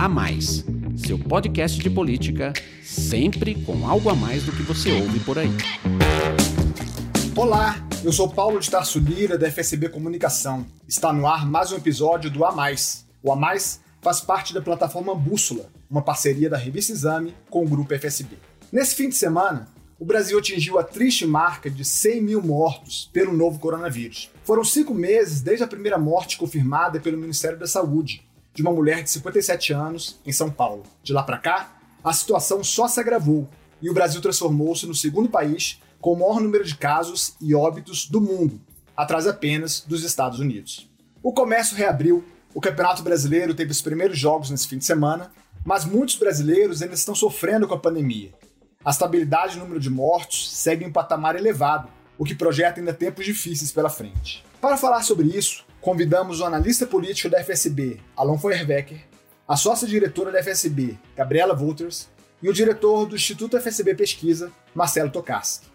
A Mais, seu podcast de política, sempre com algo a mais do que você ouve por aí. Olá, eu sou Paulo de Tarso Lira, da FSB Comunicação. Está no ar mais um episódio do A Mais. O A Mais faz parte da plataforma Bússola, uma parceria da revista Exame com o grupo FSB. Nesse fim de semana, o Brasil atingiu a triste marca de 100 mil mortos pelo novo coronavírus. Foram cinco meses desde a primeira morte confirmada pelo Ministério da Saúde, de uma mulher de 57 anos em São Paulo. De lá para cá, a situação só se agravou e o Brasil transformou-se no segundo país com o maior número de casos e óbitos do mundo, atrás apenas dos Estados Unidos. O comércio reabriu, o Campeonato Brasileiro teve os primeiros jogos nesse fim de semana, mas muitos brasileiros ainda estão sofrendo com a pandemia. A estabilidade do número de mortos segue em um patamar elevado, o que projeta ainda tempos difíceis pela frente. Para falar sobre isso, convidamos o analista político da FSB, Alon Feuerbecker, a sócia-diretora da FSB, Gabriela Wolters, e o diretor do Instituto FSB Pesquisa, Marcelo Tokarski.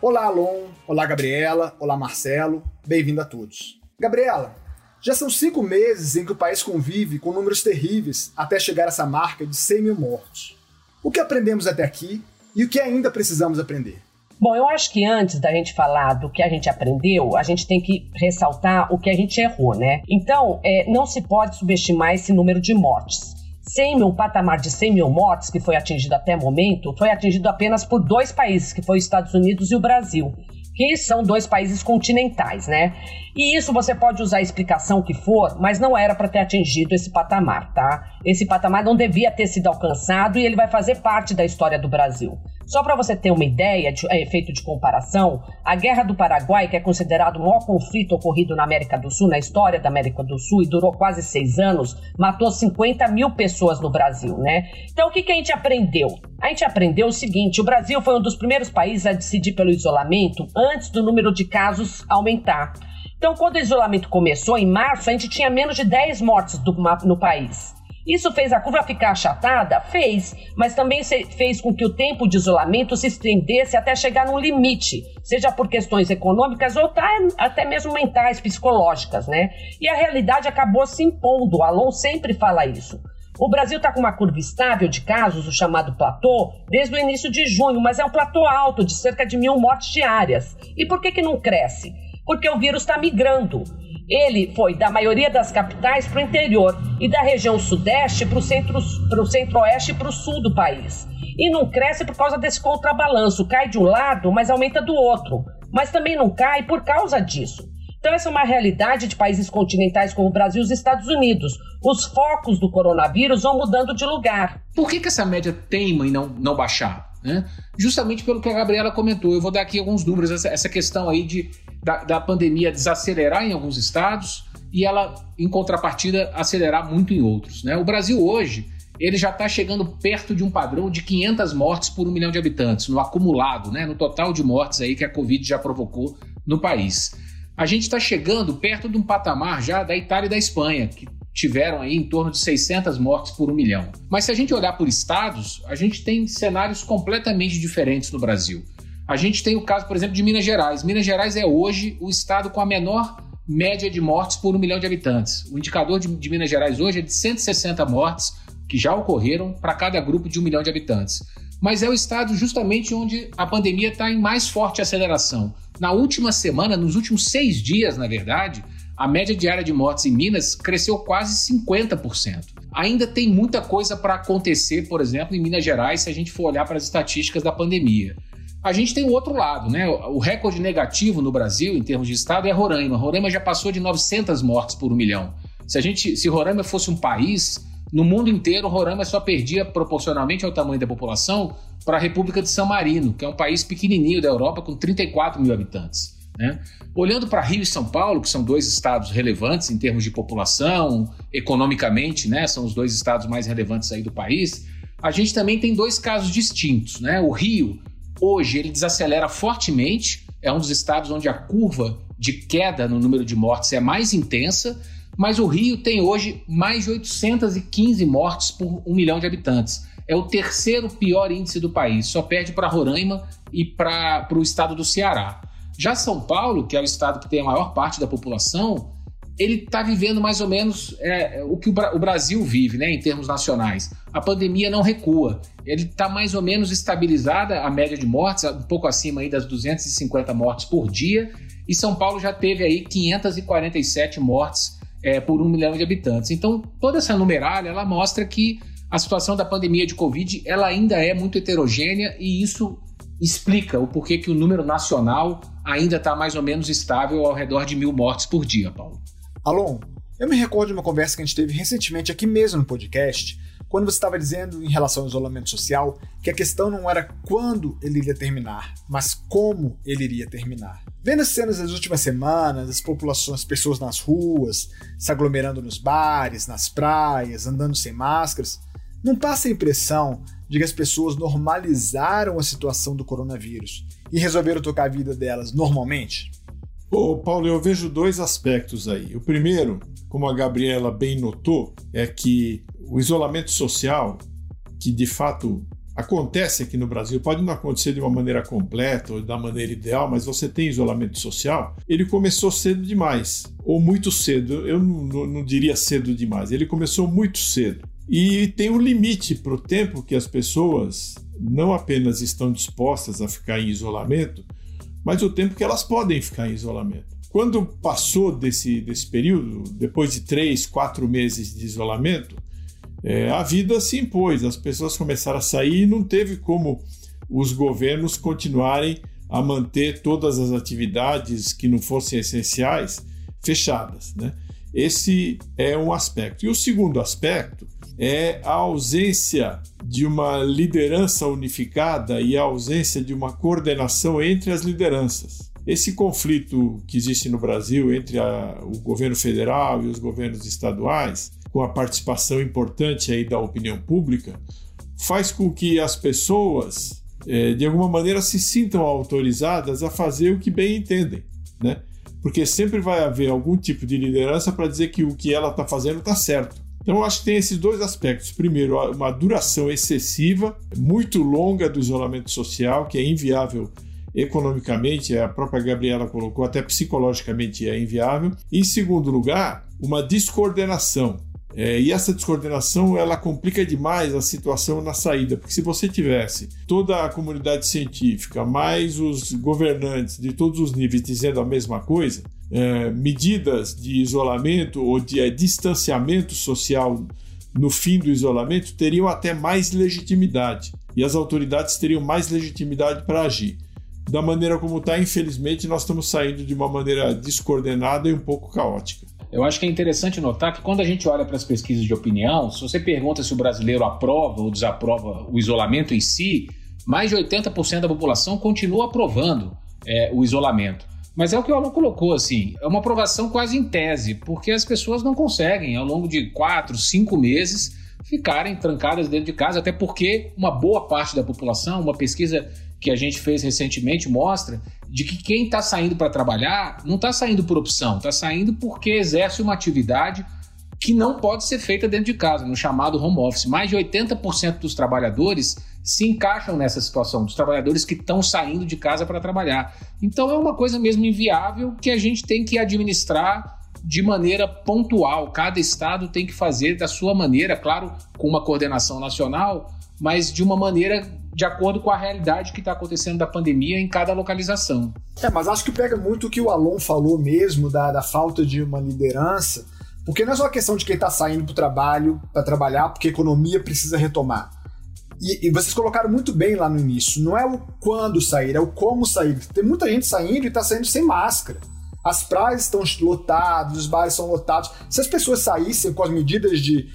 Olá, Alon. Olá, Gabriela. Olá, Marcelo. Bem-vindo a todos. Gabriela, já são cinco meses em que o país convive com números terríveis até chegar a essa marca de 100 mil mortos. O que aprendemos até aqui e o que ainda precisamos aprender? Bom, eu acho que antes da gente falar do que a gente aprendeu, a gente tem que ressaltar o que a gente errou, né? Então, é, não se pode subestimar esse número de mortes. 100 mil, patamar de 100 mil mortes que foi atingido até o momento, foi atingido apenas por dois países, que foi os Estados Unidos e o Brasil que são dois países continentais, né? E isso você pode usar a explicação que for, mas não era para ter atingido esse patamar, tá? Esse patamar não devia ter sido alcançado e ele vai fazer parte da história do Brasil. Só para você ter uma ideia, de é, efeito de comparação, a Guerra do Paraguai, que é considerado o maior conflito ocorrido na América do Sul, na história da América do Sul, e durou quase seis anos, matou 50 mil pessoas no Brasil, né? Então, o que, que a gente aprendeu? A gente aprendeu o seguinte: o Brasil foi um dos primeiros países a decidir pelo isolamento antes do número de casos aumentar. Então, quando o isolamento começou, em março, a gente tinha menos de 10 mortes do, no país. Isso fez a curva ficar achatada? Fez, mas também fez com que o tempo de isolamento se estendesse até chegar num limite, seja por questões econômicas ou até mesmo mentais, psicológicas, né? E a realidade acabou se impondo. O Alon sempre fala isso. O Brasil está com uma curva estável de casos, o chamado platô, desde o início de junho, mas é um platô alto, de cerca de mil mortes diárias. E por que, que não cresce? Porque o vírus está migrando. Ele foi da maioria das capitais para o interior e da região sudeste para o centro, centro-oeste e para o sul do país. E não cresce por causa desse contrabalanço. Cai de um lado, mas aumenta do outro. Mas também não cai por causa disso. Então, essa é uma realidade de países continentais como o Brasil e os Estados Unidos. Os focos do coronavírus vão mudando de lugar. Por que, que essa média teima em não, não baixar? Né? Justamente pelo que a Gabriela comentou. Eu vou dar aqui alguns números, essa, essa questão aí de da, da pandemia desacelerar em alguns estados e ela, em contrapartida, acelerar muito em outros. Né? O Brasil hoje ele já está chegando perto de um padrão de 500 mortes por um milhão de habitantes, no acumulado, né? no total de mortes aí que a Covid já provocou no país. A gente está chegando perto de um patamar já da Itália e da Espanha, que tiveram aí em torno de 600 mortes por um milhão. Mas se a gente olhar por estados, a gente tem cenários completamente diferentes no Brasil. A gente tem o caso, por exemplo, de Minas Gerais. Minas Gerais é hoje o estado com a menor média de mortes por um milhão de habitantes. O indicador de, de Minas Gerais hoje é de 160 mortes que já ocorreram para cada grupo de um milhão de habitantes. Mas é o estado justamente onde a pandemia está em mais forte aceleração. Na última semana, nos últimos seis dias, na verdade, a média diária de mortes em Minas cresceu quase 50%. Ainda tem muita coisa para acontecer, por exemplo, em Minas Gerais, se a gente for olhar para as estatísticas da pandemia. A gente tem o outro lado, né? O recorde negativo no Brasil, em termos de estado, é Roraima. Roraima já passou de 900 mortes por um milhão. Se a gente, se Roraima fosse um país, no mundo inteiro, Roraima só perdia proporcionalmente ao tamanho da população para a República de San Marino, que é um país pequenininho da Europa com 34 mil habitantes. Né? Olhando para Rio e São Paulo, que são dois estados relevantes em termos de população, economicamente, né? São os dois estados mais relevantes aí do país. A gente também tem dois casos distintos, né? O Rio Hoje ele desacelera fortemente, é um dos estados onde a curva de queda no número de mortes é mais intensa, mas o Rio tem hoje mais de 815 mortes por um milhão de habitantes. É o terceiro pior índice do país, só perde para Roraima e para o estado do Ceará. Já São Paulo, que é o estado que tem a maior parte da população, ele está vivendo mais ou menos é, o que o, Bra o, Brasil vive, né, em termos nacionais. A pandemia não recua. Ele está mais ou menos estabilizada a média de mortes, um pouco acima aí das 250 mortes por dia. E São Paulo já teve aí 547 mortes é, por um milhão de habitantes. Então, toda essa numerária ela mostra que a situação da pandemia de Covid ela ainda é muito heterogênea e isso explica o porquê que o número nacional ainda está mais ou menos estável ao redor de mil mortes por dia, Paulo. Alon, eu me recordo de uma conversa que a gente teve recentemente aqui mesmo no podcast, quando você estava dizendo em relação ao isolamento social que a questão não era quando ele iria terminar, mas como ele iria terminar. Vendo as cenas das últimas semanas, as populações, as pessoas nas ruas, se aglomerando nos bares, nas praias, andando sem máscaras, não passa a impressão de que as pessoas normalizaram a situação do coronavírus e resolveram tocar a vida delas normalmente? Ô, Paulo, eu vejo dois aspectos aí. O primeiro, como a Gabriela bem notou, é que o isolamento social, que de fato acontece aqui no Brasil, pode não acontecer de uma maneira completa ou da maneira ideal, mas você tem isolamento social, ele começou cedo demais, ou muito cedo, eu não, não, não diria cedo demais, ele começou muito cedo. E tem um limite para o tempo que as pessoas não apenas estão dispostas a ficar em isolamento, mas o tempo que elas podem ficar em isolamento. Quando passou desse, desse período, depois de três, quatro meses de isolamento, é, a vida se impôs, as pessoas começaram a sair e não teve como os governos continuarem a manter todas as atividades que não fossem essenciais fechadas. Né? Esse é um aspecto. E o segundo aspecto é a ausência de uma liderança unificada e a ausência de uma coordenação entre as lideranças. Esse conflito que existe no Brasil entre a, o governo federal e os governos estaduais, com a participação importante aí da opinião pública, faz com que as pessoas, é, de alguma maneira, se sintam autorizadas a fazer o que bem entendem, né? Porque sempre vai haver algum tipo de liderança para dizer que o que ela está fazendo está certo. Então, eu acho que tem esses dois aspectos. Primeiro, uma duração excessiva, muito longa do isolamento social, que é inviável economicamente, a própria Gabriela colocou, até psicologicamente é inviável. Em segundo lugar, uma descoordenação. É, e essa descoordenação ela complica demais a situação na saída, porque se você tivesse toda a comunidade científica, mais os governantes de todos os níveis dizendo a mesma coisa, é, medidas de isolamento ou de é, distanciamento social no fim do isolamento teriam até mais legitimidade e as autoridades teriam mais legitimidade para agir. Da maneira como está, infelizmente, nós estamos saindo de uma maneira descoordenada e um pouco caótica. Eu acho que é interessante notar que quando a gente olha para as pesquisas de opinião, se você pergunta se o brasileiro aprova ou desaprova o isolamento em si, mais de 80% da população continua aprovando é, o isolamento. Mas é o que o Alan colocou, assim, é uma aprovação quase em tese, porque as pessoas não conseguem, ao longo de quatro, cinco meses, ficarem trancadas dentro de casa, até porque uma boa parte da população, uma pesquisa que a gente fez recentemente mostra de que quem está saindo para trabalhar não está saindo por opção, está saindo porque exerce uma atividade que não pode ser feita dentro de casa, no chamado home office. Mais de 80% dos trabalhadores se encaixam nessa situação, dos trabalhadores que estão saindo de casa para trabalhar. Então é uma coisa mesmo inviável que a gente tem que administrar de maneira pontual. Cada estado tem que fazer da sua maneira, claro, com uma coordenação nacional, mas de uma maneira de acordo com a realidade que está acontecendo da pandemia em cada localização. É, mas acho que pega muito o que o Alon falou mesmo da, da falta de uma liderança porque não é só a questão de quem está saindo para o trabalho, para trabalhar, porque a economia precisa retomar. E, e, vocês colocaram muito bem lá no início. Não é o quando sair, é o como sair. Tem muita gente saindo e está saindo sem máscara. As praias estão lotadas, os bares são lotados. Se as pessoas saíssem com as medidas de,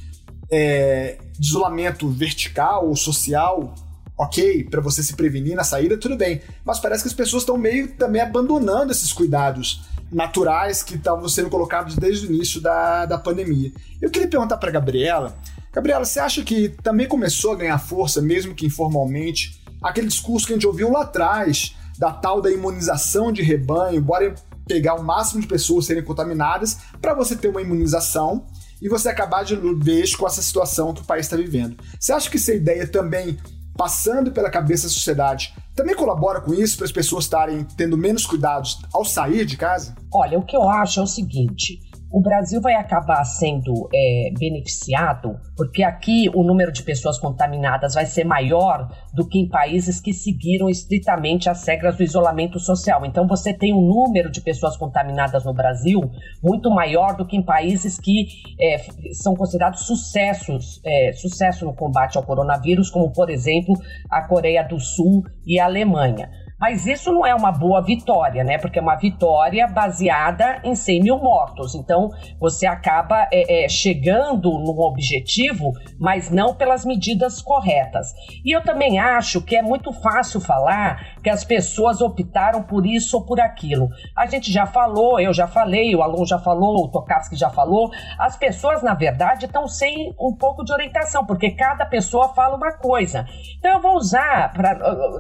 é, de isolamento vertical ou social, ok, para você se prevenir na saída, tudo bem. Mas parece que as pessoas estão meio também abandonando esses cuidados naturais que estavam sendo colocados desde o início da, da pandemia. Eu queria perguntar para Gabriela. Gabriela, você acha que também começou a ganhar força, mesmo que informalmente, aquele discurso que a gente ouviu lá atrás, da tal da imunização de rebanho, bora pegar o máximo de pessoas serem contaminadas para você ter uma imunização e você acabar de vez com essa situação que o país está vivendo. Você acha que essa ideia também passando pela cabeça da sociedade também colabora com isso para as pessoas estarem tendo menos cuidados ao sair de casa? Olha, o que eu acho é o seguinte: o Brasil vai acabar sendo é, beneficiado, porque aqui o número de pessoas contaminadas vai ser maior do que em países que seguiram estritamente as regras do isolamento social. Então, você tem um número de pessoas contaminadas no Brasil muito maior do que em países que é, são considerados sucessos, é, sucesso no combate ao coronavírus, como, por exemplo, a Coreia do Sul e a Alemanha. Mas isso não é uma boa vitória, né? Porque é uma vitória baseada em 100 mil mortos. Então, você acaba é, é, chegando no objetivo, mas não pelas medidas corretas. E eu também acho que é muito fácil falar que as pessoas optaram por isso ou por aquilo. A gente já falou, eu já falei, o aluno já falou, o Tokarski já falou. As pessoas, na verdade, estão sem um pouco de orientação, porque cada pessoa fala uma coisa. Então, eu vou usar, pra,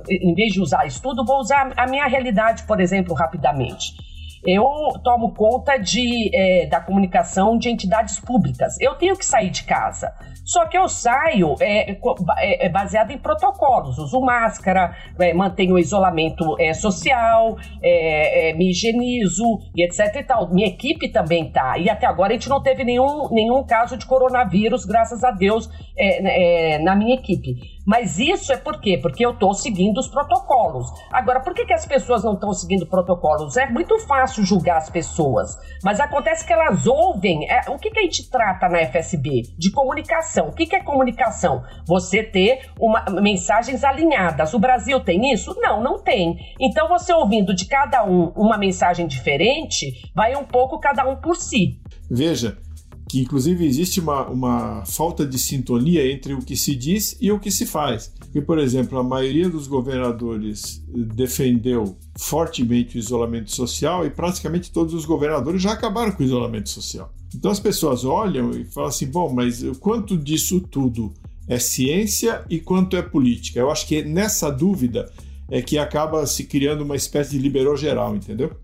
em vez de usar estudo, vou usar a minha realidade, por exemplo, rapidamente. Eu tomo conta de, é, da comunicação de entidades públicas. Eu tenho que sair de casa. Só que eu saio é, é, é baseado em protocolos. Uso máscara, é, mantenho o isolamento é, social, é, me higienizo e etc e tal. Minha equipe também tá. E até agora a gente não teve nenhum, nenhum caso de coronavírus, graças a Deus, na minha equipe. Mas isso é por quê? Porque eu estou seguindo os protocolos. Agora, por que, que as pessoas não estão seguindo protocolos? É muito fácil julgar as pessoas, mas acontece que elas ouvem. É, o que, que a gente trata na FSB? De comunicação. O que, que é comunicação? Você ter uma, mensagens alinhadas. O Brasil tem isso? Não, não tem. Então, você ouvindo de cada um uma mensagem diferente, vai um pouco cada um por si. Veja, que inclusive existe uma, uma falta de sintonia entre o que se diz e o que se faz. Porque, por exemplo, a maioria dos governadores defendeu fortemente o isolamento social e praticamente todos os governadores já acabaram com o isolamento social. Então as pessoas olham e falam assim: bom, mas quanto disso tudo é ciência e quanto é política? Eu acho que nessa dúvida é que acaba se criando uma espécie de liberou geral, entendeu?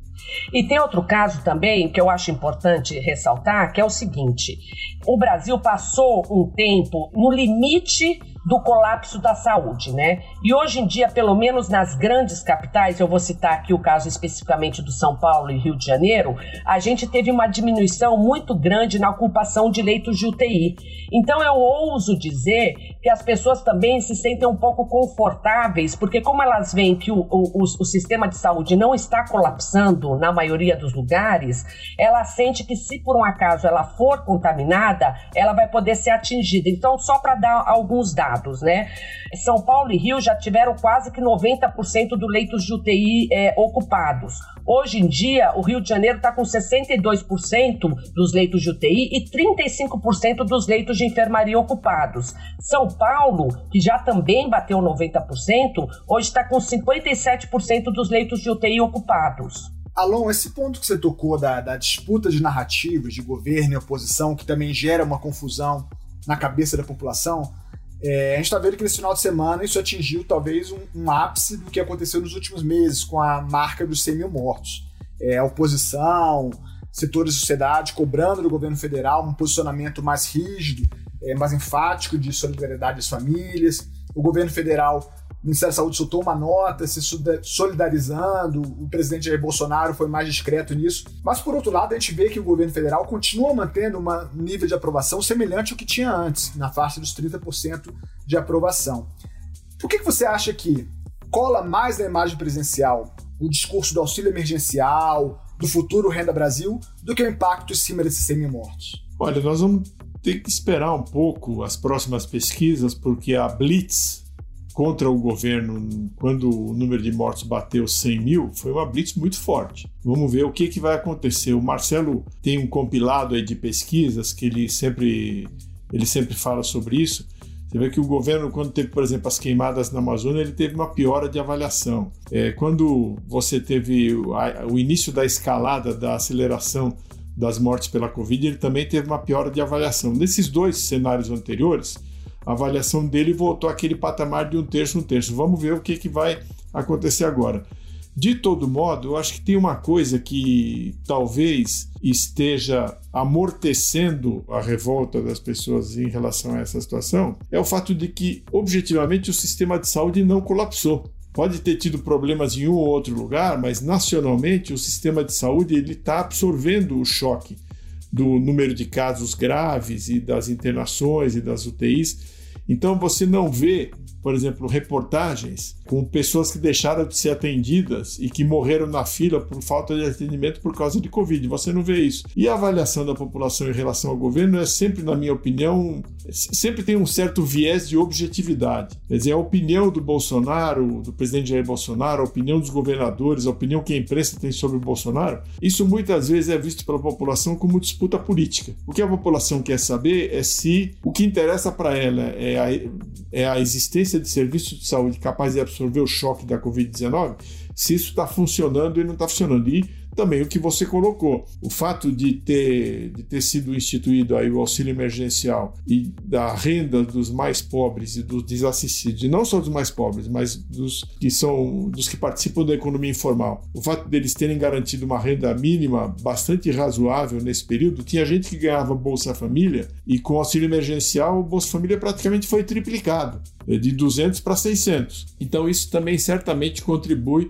E tem outro caso também que eu acho importante ressaltar, que é o seguinte: o Brasil passou um tempo no limite do colapso da saúde, né? E hoje em dia, pelo menos nas grandes capitais, eu vou citar aqui o caso especificamente do São Paulo e Rio de Janeiro, a gente teve uma diminuição muito grande na ocupação de leitos de UTI. Então eu ouso dizer que as pessoas também se sentem um pouco confortáveis, porque como elas veem que o, o, o sistema de saúde não está colapsando na maioria dos lugares, ela sente que se por um acaso ela for contaminada, ela vai poder ser atingida. Então, só para dar alguns dados dados, né? São Paulo e Rio já tiveram quase que 90% dos leitos de UTI é, ocupados. Hoje em dia, o Rio de Janeiro está com 62% dos leitos de UTI e 35% dos leitos de enfermaria ocupados. São Paulo, que já também bateu 90%, hoje está com 57% dos leitos de UTI ocupados. Alon, esse ponto que você tocou da, da, disputa de narrativas de governo e oposição, que também gera uma confusão na cabeça da população, é, a gente está vendo que nesse final de semana isso atingiu talvez um, um, ápice do que aconteceu nos últimos meses, com a marca dos 100 mil mortos. É, a oposição, setores da sociedade cobrando do governo federal um posicionamento mais rígido, é, mais enfático de solidariedade às famílias. O governo federal o Ministério da Saúde soltou uma nota se solidarizando, o presidente Jair Bolsonaro foi mais discreto nisso. Mas, por outro lado, a gente vê que o governo federal continua mantendo um nível de aprovação semelhante ao que tinha antes, na faixa dos 30% de aprovação. Por que, que você acha que cola mais na imagem presidencial o discurso do auxílio emergencial, do futuro Renda Brasil, do que o impacto em cima desses 100 mil mortos? Olha, nós vamos ter que esperar um pouco as próximas pesquisas, porque a Blitz contra o governo quando o número de mortos bateu 100 mil foi uma blitz muito forte. Vamos ver o que, que vai acontecer. O Marcelo tem um compilado aí de pesquisas que ele sempre, ele sempre fala sobre isso. Você vê que o governo, quando teve, por exemplo, as queimadas na Amazônia, ele teve uma piora de avaliação. É, quando você teve o, a, o início da escalada, da aceleração das mortes pela Covid, ele também teve uma piora de avaliação. Nesses dois cenários anteriores, a avaliação dele voltou àquele patamar de um terço, um terço. Vamos ver o que, que vai acontecer agora. De todo modo, eu acho que tem uma coisa que talvez esteja amortecendo a revolta das pessoas em relação a essa situação, é o fato de que, objetivamente, o sistema de saúde não colapsou. Pode ter tido problemas em um ou outro lugar, mas nacionalmente o sistema de saúde ele está absorvendo o choque do número de casos graves e das internações e das UTIs. Então você não vê por exemplo, reportagens com pessoas que deixaram de ser atendidas e que morreram na fila por falta de atendimento por causa de Covid. Você não vê isso. E a avaliação da população em relação ao governo é sempre, na minha opinião, sempre tem um certo viés de objetividade. Quer dizer, a opinião do Bolsonaro, do presidente Jair Bolsonaro, a opinião dos governadores, a opinião que a imprensa tem sobre o Bolsonaro, isso muitas vezes é visto pela população como disputa política. O que a população quer saber é se o que interessa para ela é a, é a existência de serviço de saúde capaz de absorver o choque da Covid-19, se isso está funcionando e não está funcionando. E também o que você colocou, o fato de ter, de ter sido instituído aí o auxílio emergencial e da renda dos mais pobres e dos desassistidos, e não só dos mais pobres, mas dos que são dos que participam da economia informal. O fato deles terem garantido uma renda mínima bastante razoável nesse período, tinha gente que ganhava Bolsa Família e com auxílio emergencial o Bolsa Família praticamente foi triplicado, de 200 para 600. Então isso também certamente contribui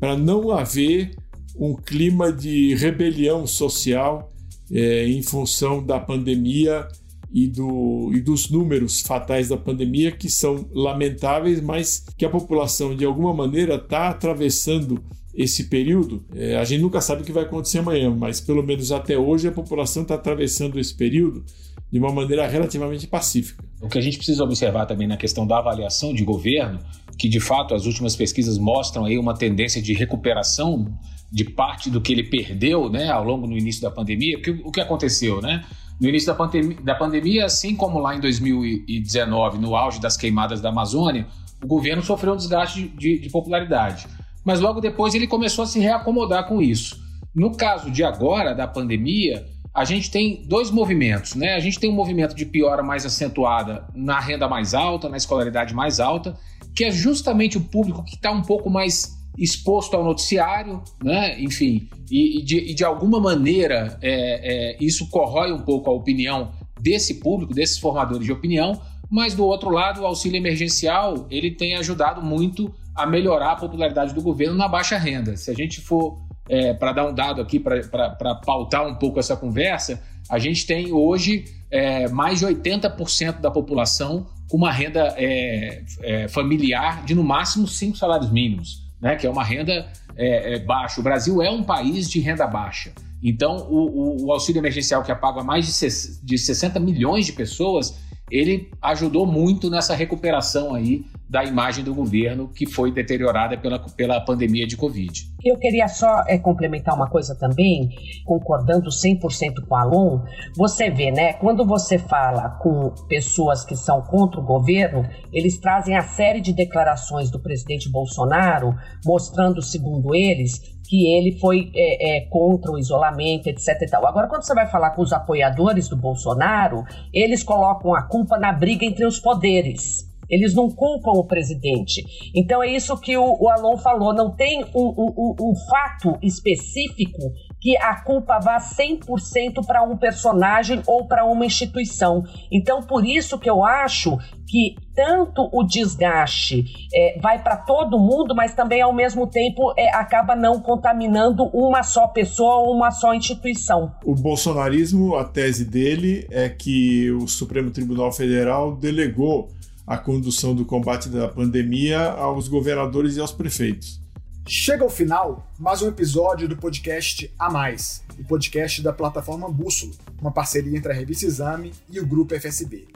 para não haver um clima de rebelião social é, em função da pandemia e, do, e dos números fatais da pandemia, que são lamentáveis, mas que a população, de alguma maneira, está atravessando esse período. É, a gente nunca sabe o que vai acontecer amanhã, mas pelo menos até hoje a população está atravessando esse período de uma maneira relativamente pacífica. O que a gente precisa observar também na questão da avaliação de governo, que de fato as últimas pesquisas mostram aí uma tendência de recuperação de parte do que ele perdeu né, ao longo no início da pandemia. Que, o que aconteceu, né? No início da, pandemia, da pandemia, assim como lá em 2019, no auge das queimadas da Amazônia, o governo sofreu um desgaste de, de popularidade. Mas logo depois ele começou a se reacomodar com isso. No caso de agora, da pandemia, a gente tem dois movimentos, né? A gente tem um movimento de piora mais acentuada na renda mais alta, na escolaridade mais alta, que é justamente o público que está um pouco mais exposto ao noticiário, né? enfim, e, e, de, e de, alguma maneira é, é, isso corrói um pouco a opinião desse público, desses formadores de opinião, mas do outro lado, o auxílio emergencial ele tem ajudado muito a melhorar a popularidade do governo na baixa renda. Se a gente for é, para dar um dado aqui para pautar um pouco essa conversa, a gente tem hoje é, mais de 80% da população com uma renda é, é, familiar de no máximo cinco salários mínimos né, que é uma renda é, é, baixa. O Brasil é um país de renda baixa. Então, o, o, o auxílio emergencial que apaga mais de, de 60 milhões de pessoas, ele ajudou muito nessa recuperação aí da imagem do governo que foi deteriorada pela, pela pandemia de Covid. Eu queria só é, complementar uma coisa também, concordando 100% com o Alon. Você vê, né, quando você fala com pessoas que são contra o governo, eles trazem a série de declarações do presidente Bolsonaro, mostrando, segundo eles, que ele foi é, é, contra o isolamento, etc. E tal. Agora, quando você vai falar com os apoiadores do Bolsonaro, eles colocam a culpa na briga entre os poderes. Eles não culpam o presidente. Então é isso que o, o Alon falou. Não tem um, um, um fato específico que a culpa vá 100% para um personagem ou para uma instituição. Então, por isso que eu acho que tanto o desgaste é, vai para todo mundo, mas também ao mesmo tempo é, acaba não contaminando uma só pessoa ou uma só instituição. O bolsonarismo, a tese dele é que o Supremo Tribunal Federal delegou a condução do combate da pandemia aos governadores e aos prefeitos. Chega ao final mais um episódio do podcast A Mais, o podcast da plataforma Bússola, uma parceria entre a revista Exame e o grupo FSB.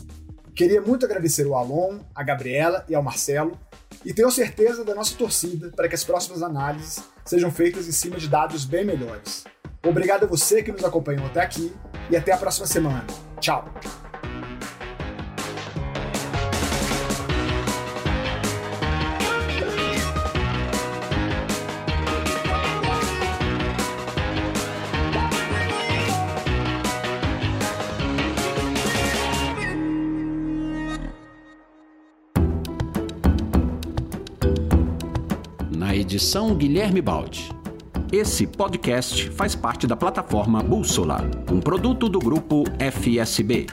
Queria muito agradecer ao Alon, a Gabriela e ao Marcelo, e tenho certeza da nossa torcida para que as próximas análises sejam feitas em cima de dados bem melhores. Obrigado a você que nos acompanhou até aqui e até a próxima semana. Tchau! Edição Guilherme Baldi. Esse podcast faz parte da plataforma Bússola, um produto do grupo FSB.